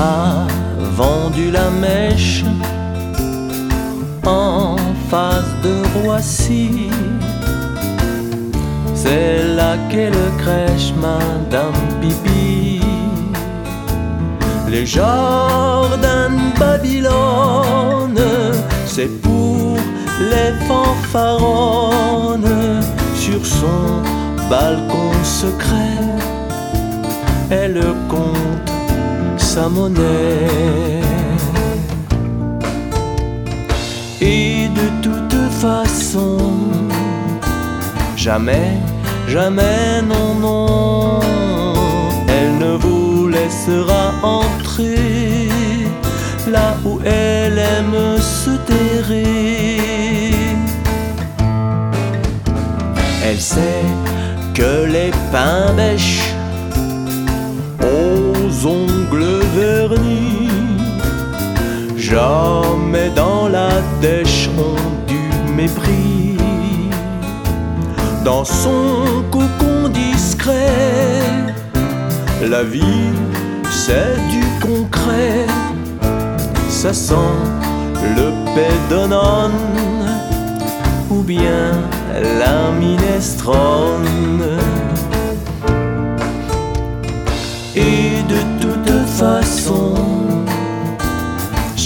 a vendu la mèche en face de Roissy. C'est là qu'est le crèche Madame Bibi. Les jardins Babylone, c'est pour les fanfaronnes sur son balcon secret. Elle compte sa monnaie. Et de toute façon, jamais, jamais, non, non, elle ne vous laissera entrer là où elle aime se terrer. Elle sait que les pains bêches jamais dans la ont du mépris. Dans son cocon discret, la vie c'est du concret. Ça sent le pédonone ou bien la minestrone.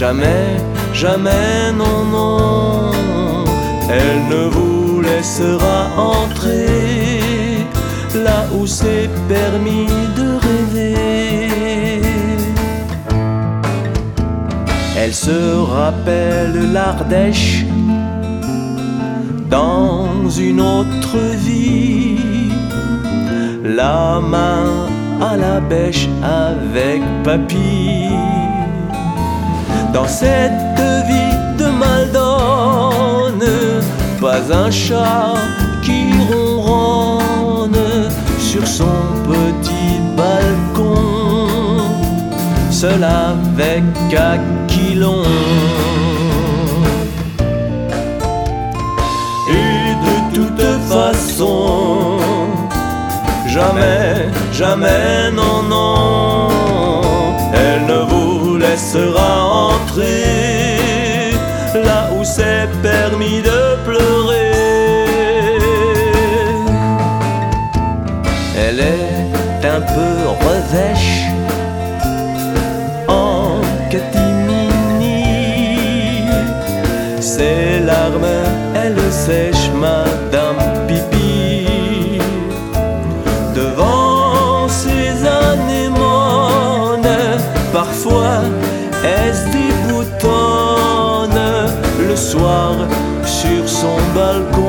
Jamais, jamais, non, non, elle ne vous laissera entrer là où c'est permis de rêver. Elle se rappelle l'Ardèche dans une autre vie, la main à la bêche avec papy dans cette vie de Maldonne, pas un chat qui ronronne sur son petit balcon, seul avec Aquilon. Et de toute façon, jamais, jamais, non, non, elle ne vous laissera là où c'est permis algo